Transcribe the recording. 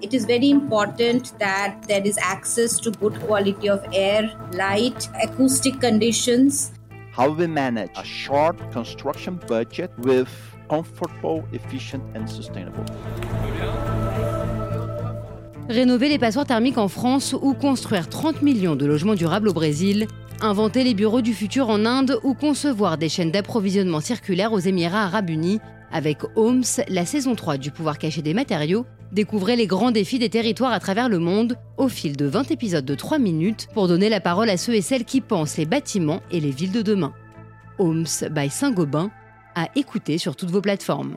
It is very important that there is access to good quality of air, light, acoustic conditions. How we manage a short construction budget with comfortable, efficient and sustainable. Rénover les passoires thermiques en France ou construire 30 millions de logements durables au Brésil, inventer les bureaux du futur en Inde ou concevoir des chaînes d'approvisionnement circulaires aux Émirats arabes unis. Avec Homes, la saison 3 du pouvoir caché des matériaux, découvrez les grands défis des territoires à travers le monde au fil de 20 épisodes de 3 minutes pour donner la parole à ceux et celles qui pensent les bâtiments et les villes de demain. Homes by Saint-Gobain, à écouter sur toutes vos plateformes.